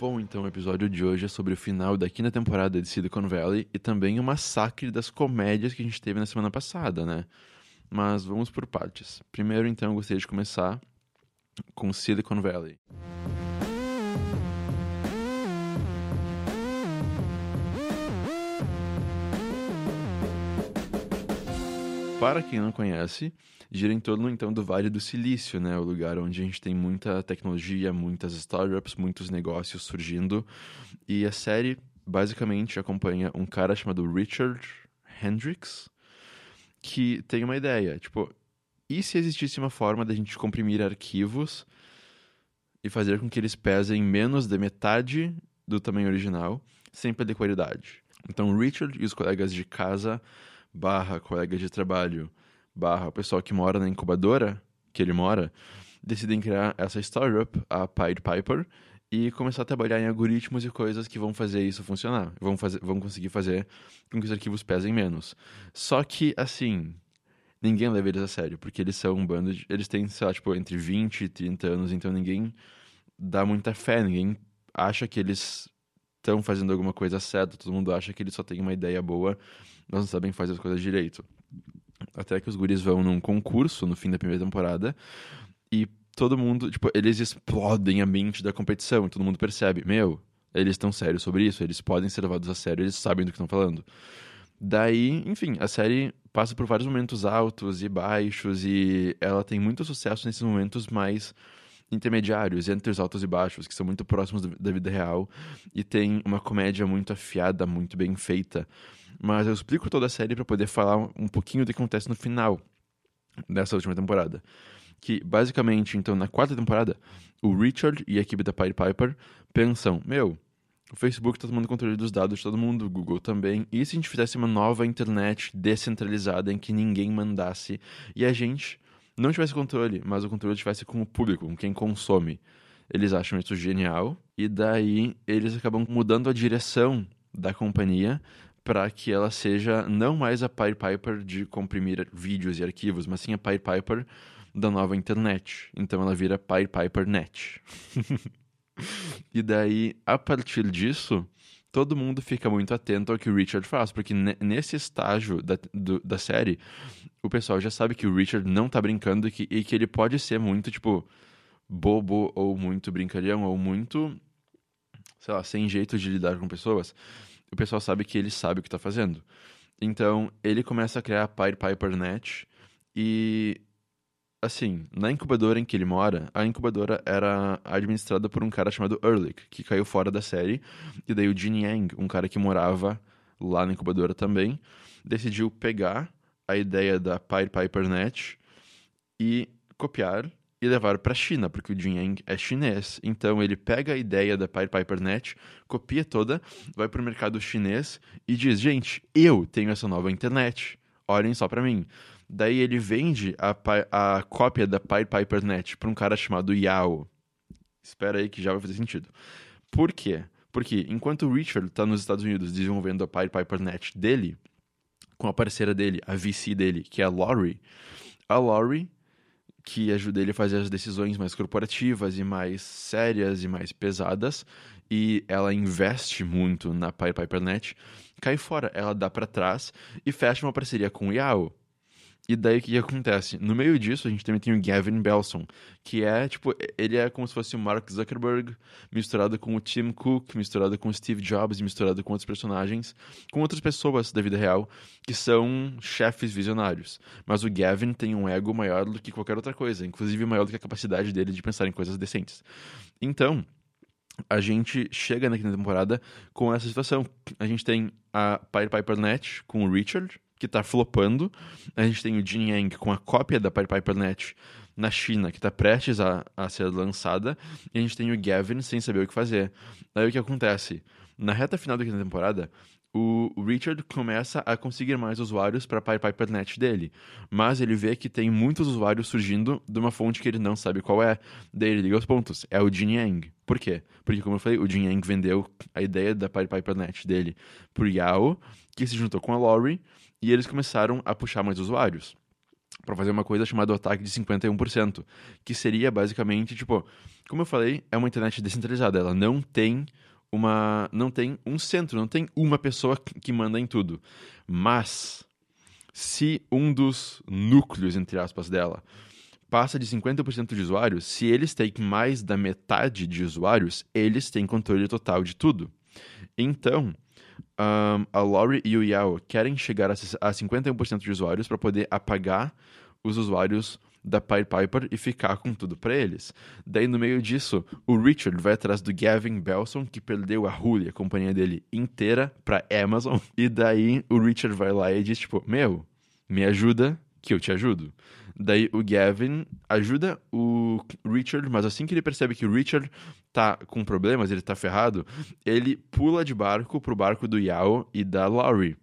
Bom, então o episódio de hoje é sobre o final da quinta temporada de Silicon Valley e também o massacre das comédias que a gente teve na semana passada, né? Mas vamos por partes. Primeiro, então, eu gostaria de começar com Silicon Valley. Para quem não conhece, gira em torno então do Vale do Silício, né? O lugar onde a gente tem muita tecnologia, muitas startups, muitos negócios surgindo. E a série basicamente acompanha um cara chamado Richard Hendricks, que tem uma ideia, tipo, e se existisse uma forma da gente comprimir arquivos e fazer com que eles pesem menos da metade do tamanho original, sem perder qualidade? Então, Richard e os colegas de casa barra colega de trabalho, barra o pessoal que mora na incubadora que ele mora, decidem criar essa startup, a Pied Piper, e começar a trabalhar em algoritmos e coisas que vão fazer isso funcionar. Vão, fazer, vão conseguir fazer com que os arquivos pesem menos. Só que, assim, ninguém leva eles a sério, porque eles são um bando de. Eles têm, sei lá, tipo, entre 20 e 30 anos, então ninguém dá muita fé, ninguém acha que eles estão fazendo alguma coisa certa, todo mundo acha que eles só têm uma ideia boa nós não sabem fazer as coisas direito. Até que os guris vão num concurso no fim da primeira temporada e todo mundo, tipo, eles explodem a mente da competição e todo mundo percebe, meu, eles estão sérios sobre isso, eles podem ser levados a sério, eles sabem do que estão falando. Daí, enfim, a série passa por vários momentos altos e baixos e ela tem muito sucesso nesses momentos mais intermediários, entre os altos e baixos, que são muito próximos da vida real e tem uma comédia muito afiada, muito bem feita. Mas eu explico toda a série para poder falar um pouquinho do que acontece no final dessa última temporada. Que basicamente, então, na quarta temporada, o Richard e a equipe da Pied Piper pensam: meu, o Facebook está tomando controle dos dados de todo mundo, o Google também. E se a gente fizesse uma nova internet descentralizada em que ninguém mandasse e a gente não tivesse controle, mas o controle tivesse com o público, com quem consome? Eles acham isso genial e daí eles acabam mudando a direção da companhia para que ela seja não mais a Pied Piper de comprimir vídeos e arquivos, mas sim a Pied Piper da nova internet. Então ela vira Pied Piper Net. e daí, a partir disso, todo mundo fica muito atento ao que o Richard faz, porque nesse estágio da, do, da série, o pessoal já sabe que o Richard não tá brincando e que, e que ele pode ser muito, tipo, bobo ou muito brincalhão ou muito, sei lá, sem jeito de lidar com pessoas o pessoal sabe que ele sabe o que está fazendo. Então, ele começa a criar a Pied Piper Net e assim, na incubadora em que ele mora, a incubadora era administrada por um cara chamado Ehrlich, que caiu fora da série, e daí o Jin Yang, um cara que morava lá na incubadora também, decidiu pegar a ideia da Pied Piper e copiar e levar para a China, porque o Jin Yang é chinês. Então ele pega a ideia da Pied Piper copia toda, vai para o mercado chinês e diz: gente, eu tenho essa nova internet, olhem só para mim. Daí ele vende a, a cópia da Pied Piper Net para um cara chamado Yao. Espera aí que já vai fazer sentido. Por quê? Porque enquanto o Richard está nos Estados Unidos desenvolvendo a Pied Piper Net dele, com a parceira dele, a VC dele, que é a Laurie, a Laurie que ajuda ele a fazer as decisões mais corporativas e mais sérias e mais pesadas, e ela investe muito na PyPiperNet, cai fora, ela dá para trás e fecha uma parceria com o Yahoo. E daí o que, que, acontece? No meio disso, a gente também tem o Gavin Belson, que é, tipo, ele é como se fosse o Mark Zuckerberg misturado com o Tim Cook, misturado com o Steve Jobs, misturado com outros personagens, com outras pessoas da vida real, que são chefes visionários. Mas o Gavin tem um ego maior do que qualquer outra coisa, inclusive maior do que a capacidade dele de pensar em coisas decentes. Então, a gente chega na quinta temporada com essa situação. A gente tem a Pied Piper Net com o Richard, que está flopando. A gente tem o Jin Yang com a cópia da PyPiperNet na China, que está prestes a, a ser lançada. E a gente tem o Gavin sem saber o que fazer. Aí o que acontece? Na reta final da quinta temporada, o Richard começa a conseguir mais usuários para a PyPiperNet dele, mas ele vê que tem muitos usuários surgindo de uma fonte que ele não sabe qual é. Daí ele liga os pontos, é o Jin Yang. Por quê? Porque, como eu falei, o Jin Yang vendeu a ideia da PyPiperNet dele pro Yao, que se juntou com a Lori, e eles começaram a puxar mais usuários para fazer uma coisa chamada ataque de 51%, que seria basicamente, tipo, como eu falei, é uma internet descentralizada, ela não tem uma não tem um centro, não tem uma pessoa que manda em tudo. Mas se um dos núcleos entre aspas dela passa de 50% de usuários, se eles têm mais da metade de usuários, eles têm controle total de tudo. Então, um, a Lori e o Yao querem chegar a 51% de usuários para poder apagar os usuários da Pied Piper e ficar com tudo para eles. Daí, no meio disso, o Richard vai atrás do Gavin Belson, que perdeu a Hulu, a companhia dele inteira, pra Amazon. E daí, o Richard vai lá e diz, tipo, meu, me ajuda que eu te ajudo. Daí o Gavin ajuda o Richard, mas assim que ele percebe que o Richard tá com problemas, ele tá ferrado, ele pula de barco pro barco do Yao e da Laurie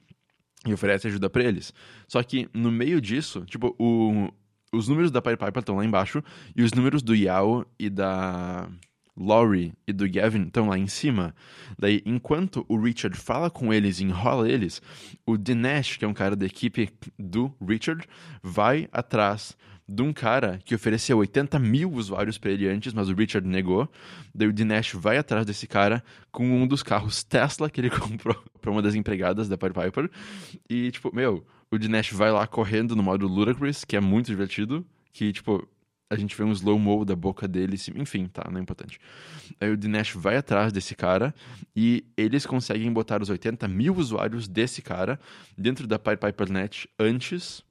e oferece ajuda para eles. Só que no meio disso, tipo, o, os números da Pied Piper estão lá embaixo e os números do Yao e da Laurie e do Gavin estão lá em cima. Daí, enquanto o Richard fala com eles e enrola eles, o Dinesh, que é um cara da equipe do Richard, vai atrás de um cara que ofereceu 80 mil usuários para ele antes, mas o Richard negou. Daí o Dinesh vai atrás desse cara com um dos carros Tesla que ele comprou para uma das empregadas da Pied Piper. E, tipo, meu, o Dinesh vai lá correndo no modo Ludacris, que é muito divertido, que, tipo, a gente vê um slow-mo da boca dele, enfim, tá, não é importante. Aí o Dinesh vai atrás desse cara e eles conseguem botar os 80 mil usuários desse cara dentro da PyPiperNet antes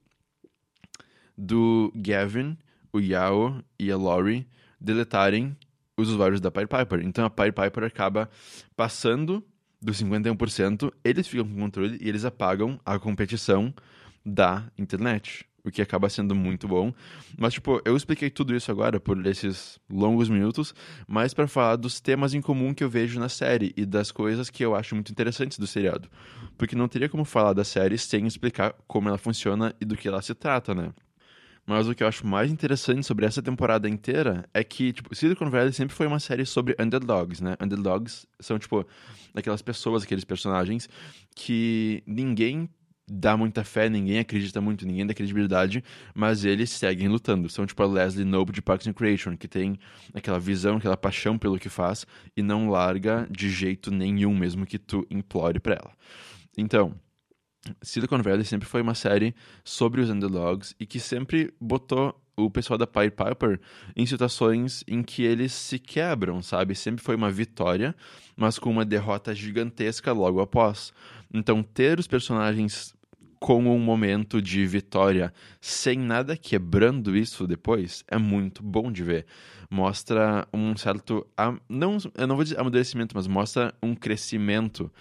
do Gavin, o Yao e a Lori deletarem os usuários da PyPiper. Então a PyPiper acaba passando dos 51%, eles ficam com controle e eles apagam a competição da internet. O que acaba sendo muito bom. Mas, tipo, eu expliquei tudo isso agora por esses longos minutos, mas para falar dos temas em comum que eu vejo na série e das coisas que eu acho muito interessantes do seriado. Porque não teria como falar da série sem explicar como ela funciona e do que ela se trata, né? Mas o que eu acho mais interessante sobre essa temporada inteira é que, tipo, Silicon Valley sempre foi uma série sobre underdogs, né? Underdogs são, tipo, aquelas pessoas, aqueles personagens que ninguém dá muita fé, ninguém acredita muito, ninguém dá credibilidade, mas eles seguem lutando. São tipo a Leslie Knope de Parks and Recreation, que tem aquela visão, aquela paixão pelo que faz e não larga de jeito nenhum, mesmo que tu implore pra ela. Então, Silicon Valley sempre foi uma série sobre os underdogs e que sempre botou o pessoal da Pied Piper em situações em que eles se quebram, sabe? Sempre foi uma vitória, mas com uma derrota gigantesca logo após. Então, ter os personagens com um momento de vitória sem nada quebrando isso depois é muito bom de ver. Mostra um certo. Não, eu não vou dizer amadurecimento, mas mostra um crescimento.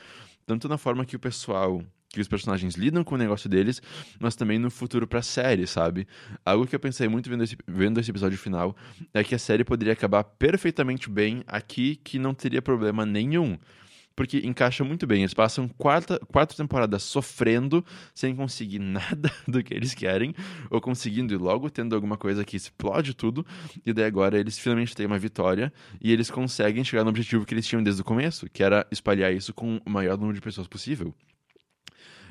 Tanto na forma que o pessoal que os personagens lidam com o negócio deles, mas também no futuro pra série, sabe? Algo que eu pensei muito vendo esse, vendo esse episódio final é que a série poderia acabar perfeitamente bem aqui, que não teria problema nenhum porque encaixa muito bem. Eles passam quarta, quatro temporadas sofrendo, sem conseguir nada do que eles querem, ou conseguindo e logo tendo alguma coisa que explode tudo, e daí agora eles finalmente têm uma vitória e eles conseguem chegar no objetivo que eles tinham desde o começo, que era espalhar isso com o maior número de pessoas possível.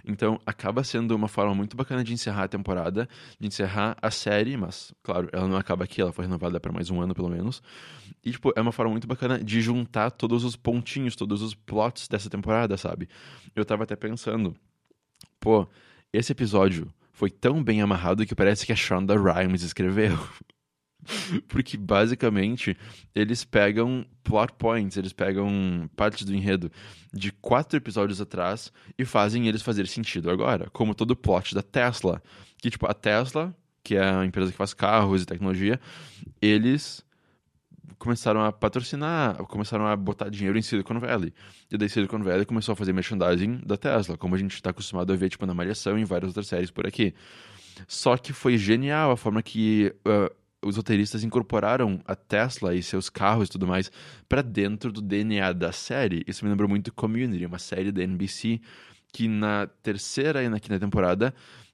Então, acaba sendo uma forma muito bacana de encerrar a temporada, de encerrar a série, mas, claro, ela não acaba aqui, ela foi renovada para mais um ano, pelo menos. E, tipo, é uma forma muito bacana de juntar todos os pontinhos, todos os plots dessa temporada, sabe? Eu tava até pensando, pô, esse episódio foi tão bem amarrado que parece que a Shonda Rhimes escreveu. Porque basicamente eles pegam plot points, eles pegam partes do enredo de quatro episódios atrás e fazem eles fazer sentido agora, como todo o plot da Tesla. Que tipo, a Tesla, que é a empresa que faz carros e tecnologia, eles começaram a patrocinar, começaram a botar dinheiro em Silicon Valley. E daí Silicon Valley começou a fazer merchandising da Tesla, como a gente está acostumado a ver tipo na Malhação e em várias outras séries por aqui. Só que foi genial a forma que uh, os roteiristas incorporaram a Tesla e seus carros e tudo mais para dentro do DNA da série. Isso me lembrou muito Community, uma série da NBC que na terceira e na quinta temporada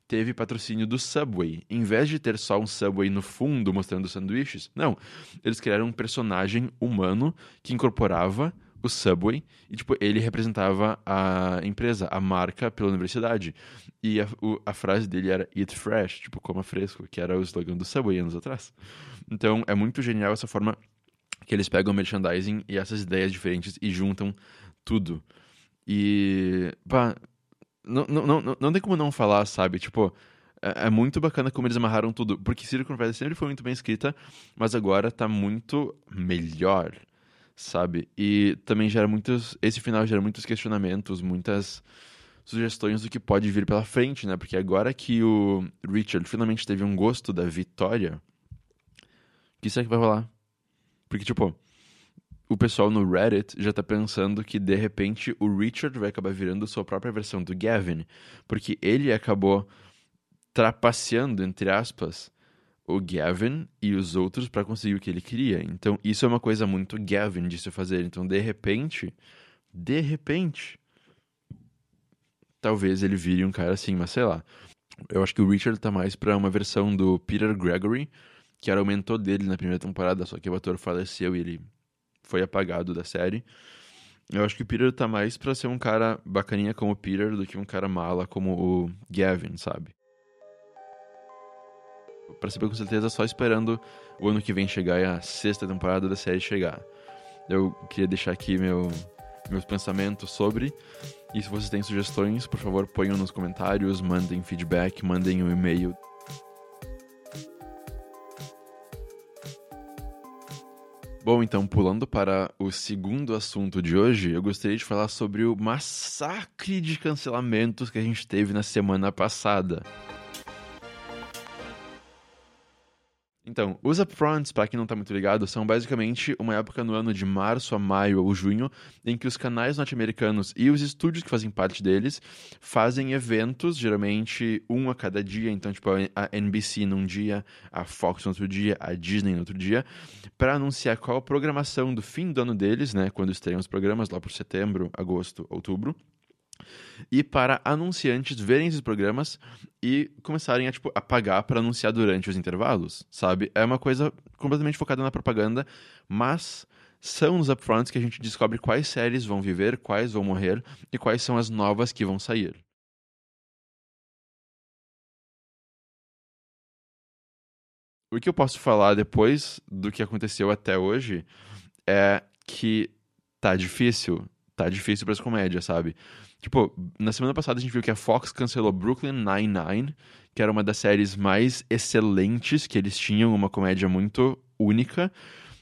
teve patrocínio do Subway. Em vez de ter só um Subway no fundo mostrando sanduíches, não. Eles criaram um personagem humano que incorporava o Subway e, tipo, ele representava a empresa, a marca pela universidade. E a, o, a frase dele era Eat Fresh, tipo, coma fresco, que era o slogan do Subway anos atrás. Então, é muito genial essa forma que eles pegam merchandising e essas ideias diferentes e juntam tudo. E, pá, não, não, não, não tem como não falar, sabe? Tipo, é, é, muito bacana como eles amarraram tudo. Porque Silicon Valley sempre foi muito bem escrita, mas agora tá muito melhor, sabe? E também gera muitos. Esse final gera muitos questionamentos, muitas sugestões do que pode vir pela frente, né? Porque agora que o Richard finalmente teve um gosto da vitória, o que será que vai rolar? Porque, tipo, o pessoal no Reddit já tá pensando que de repente o Richard vai acabar virando sua própria versão do Gavin, porque ele acabou trapaceando, entre aspas, o Gavin e os outros para conseguir o que ele queria. Então, isso é uma coisa muito Gavin de se fazer. Então, de repente, de repente, talvez ele vire um cara assim, mas sei lá. Eu acho que o Richard tá mais pra uma versão do Peter Gregory, que era o mentor dele na primeira temporada, só que o ator faleceu e ele foi apagado da série. Eu acho que o Peter tá mais pra ser um cara bacaninha como o Peter do que um cara mala como o Gavin, sabe? Pra saber com certeza, só esperando o ano que vem chegar e a sexta temporada da série chegar. Eu queria deixar aqui meu, meus pensamentos sobre. E se vocês têm sugestões, por favor, ponham nos comentários, mandem feedback, mandem um e-mail. Bom, então, pulando para o segundo assunto de hoje, eu gostaria de falar sobre o massacre de cancelamentos que a gente teve na semana passada. Então, os upfronts, para quem não está muito ligado, são basicamente uma época no ano de março a maio ou junho, em que os canais norte-americanos e os estúdios que fazem parte deles fazem eventos, geralmente um a cada dia, então tipo a NBC num dia, a Fox no outro dia, a Disney no outro dia, para anunciar qual a programação do fim do ano deles, né, quando estreiam os programas lá por setembro, agosto, outubro e para anunciantes verem esses programas e começarem a, tipo, a pagar para anunciar durante os intervalos, sabe? É uma coisa completamente focada na propaganda, mas são nos upfronts que a gente descobre quais séries vão viver, quais vão morrer e quais são as novas que vão sair. O que eu posso falar depois do que aconteceu até hoje é que tá difícil, tá difícil para as comédias, sabe? Tipo, na semana passada a gente viu que a Fox cancelou Brooklyn Nine-Nine, que era uma das séries mais excelentes que eles tinham, uma comédia muito única.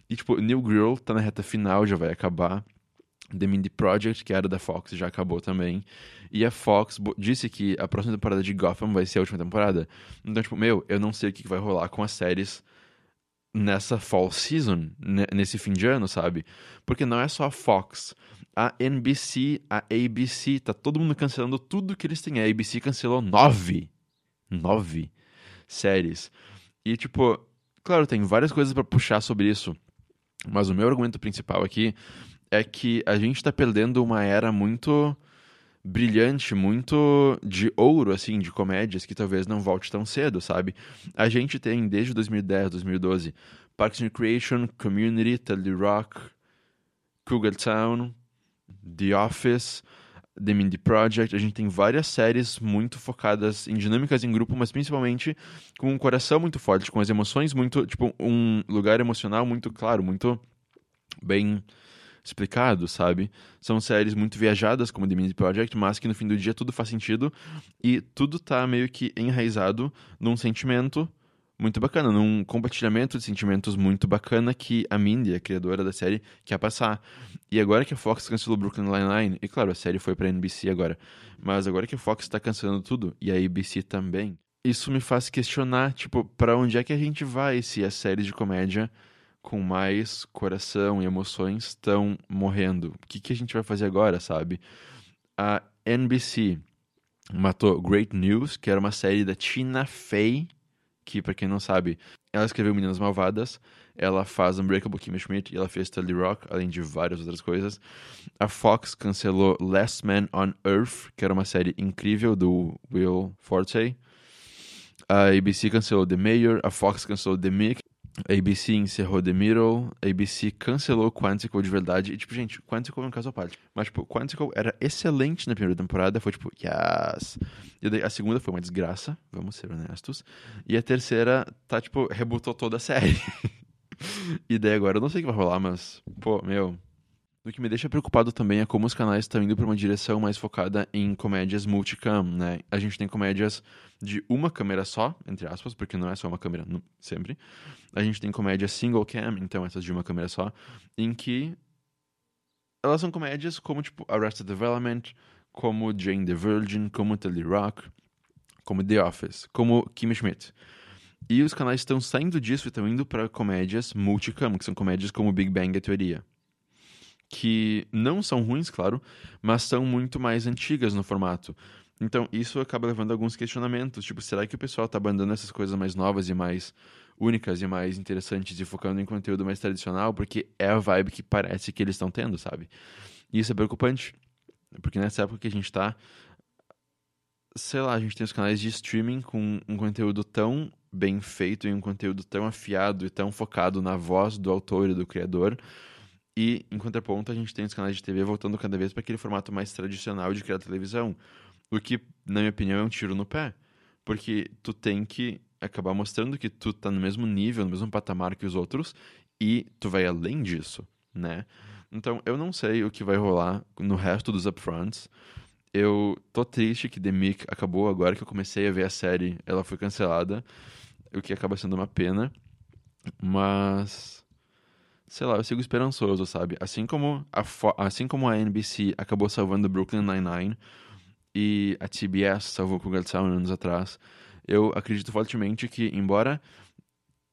E, tipo, New Girl tá na reta final, já vai acabar. The Mindy Project, que era da Fox, já acabou também. E a Fox disse que a próxima temporada de Gotham vai ser a última temporada. Então, tipo, meu, eu não sei o que vai rolar com as séries nessa fall season, nesse fim de ano, sabe? Porque não é só a Fox a NBC, a ABC, tá todo mundo cancelando tudo que eles têm. A ABC cancelou nove. Nove séries. E, tipo, claro, tem várias coisas para puxar sobre isso. Mas o meu argumento principal aqui é que a gente tá perdendo uma era muito brilhante, muito de ouro, assim, de comédias que talvez não volte tão cedo, sabe? A gente tem desde 2010, 2012, Parks and Recreation, Community, Telly Rock, Cougar Town, The Office, The Mindy Project. A gente tem várias séries muito focadas em dinâmicas em grupo, mas principalmente com um coração muito forte, com as emoções muito. Tipo, um lugar emocional muito claro, muito bem explicado, sabe? São séries muito viajadas, como The Mindy Project, mas que no fim do dia tudo faz sentido e tudo tá meio que enraizado num sentimento muito bacana, num compartilhamento de sentimentos muito bacana que a Mindy, a criadora da série, quer passar. E agora que a Fox cancelou Brooklyn Nine-Nine, e claro, a série foi pra NBC agora, mas agora que a Fox está cancelando tudo, e a ABC também, isso me faz questionar, tipo, para onde é que a gente vai se as séries de comédia com mais coração e emoções estão morrendo? O que, que a gente vai fazer agora, sabe? A NBC matou Great News, que era uma série da Tina Fey, que, para quem não sabe, ela escreveu Meninas Malvadas, ela faz Unbreakable Kimmy Schmidt e ela fez Tully Rock, além de várias outras coisas. A Fox cancelou Last Man on Earth, que era uma série incrível do Will Forte. A ABC cancelou The Mayor, a Fox cancelou The Mick, ABC encerrou The Middle, ABC cancelou Quantico de verdade. E, tipo, gente, Quantico é um caso à parte. Mas, tipo, Quantico era excelente na primeira temporada, foi tipo, yes. E daí a segunda foi uma desgraça, vamos ser honestos. E a terceira, tá, tipo, rebutou toda a série. e daí agora eu não sei o que vai rolar, mas, pô, meu, o que me deixa preocupado também é como os canais estão indo para uma direção mais focada em comédias multicam, né? A gente tem comédias de uma câmera só, entre aspas, porque não é só uma câmera sempre. A gente tem comédias single cam, então essas de uma câmera só, em que elas são comédias como tipo Arrested Development, como Jane the Virgin, como Telly Rock, como The Office, como Kim Schmidt. E os canais estão saindo disso e estão indo para comédias multicam, que são comédias como Big Bang Teoria que não são ruins, claro, mas são muito mais antigas no formato. Então, isso acaba levando a alguns questionamentos, tipo, será que o pessoal está abandonando essas coisas mais novas e mais únicas e mais interessantes e focando em conteúdo mais tradicional, porque é a vibe que parece que eles estão tendo, sabe? E isso é preocupante, porque nessa época que a gente está, sei lá, a gente tem os canais de streaming com um conteúdo tão bem feito e um conteúdo tão afiado e tão focado na voz do autor e do criador, e, em contraponto, a gente tem os canais de TV voltando cada vez para aquele formato mais tradicional de criar televisão. O que, na minha opinião, é um tiro no pé. Porque tu tem que acabar mostrando que tu tá no mesmo nível, no mesmo patamar que os outros, e tu vai além disso, né? Então, eu não sei o que vai rolar no resto dos upfronts. Eu tô triste que The Mick acabou agora que eu comecei a ver a série, ela foi cancelada, o que acaba sendo uma pena. Mas sei lá, eu sigo esperançoso, sabe? Assim como a, assim como a NBC acabou salvando Brooklyn Nine-Nine e a TBS salvou Cougar Town anos atrás, eu acredito fortemente que, embora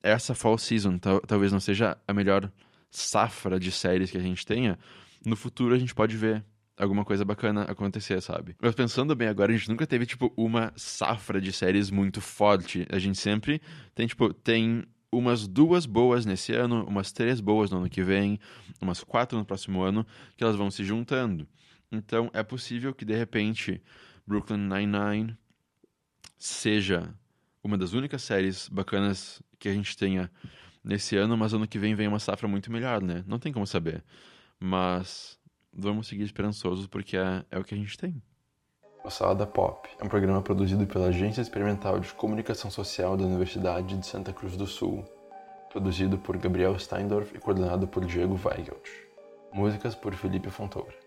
essa fall season talvez não seja a melhor safra de séries que a gente tenha, no futuro a gente pode ver alguma coisa bacana acontecer, sabe? Mas pensando bem agora, a gente nunca teve, tipo, uma safra de séries muito forte. A gente sempre tem, tipo, tem umas duas boas nesse ano, umas três boas no ano que vem, umas quatro no próximo ano, que elas vão se juntando. Então é possível que de repente Brooklyn Nine-Nine seja uma das únicas séries bacanas que a gente tenha nesse ano, mas ano que vem vem uma safra muito melhor, né? Não tem como saber. Mas vamos seguir esperançosos porque é, é o que a gente tem. O Salada Pop é um programa produzido pela Agência Experimental de Comunicação Social da Universidade de Santa Cruz do Sul, produzido por Gabriel Steindorf e coordenado por Diego Weigelt. Músicas por Felipe Fontoura.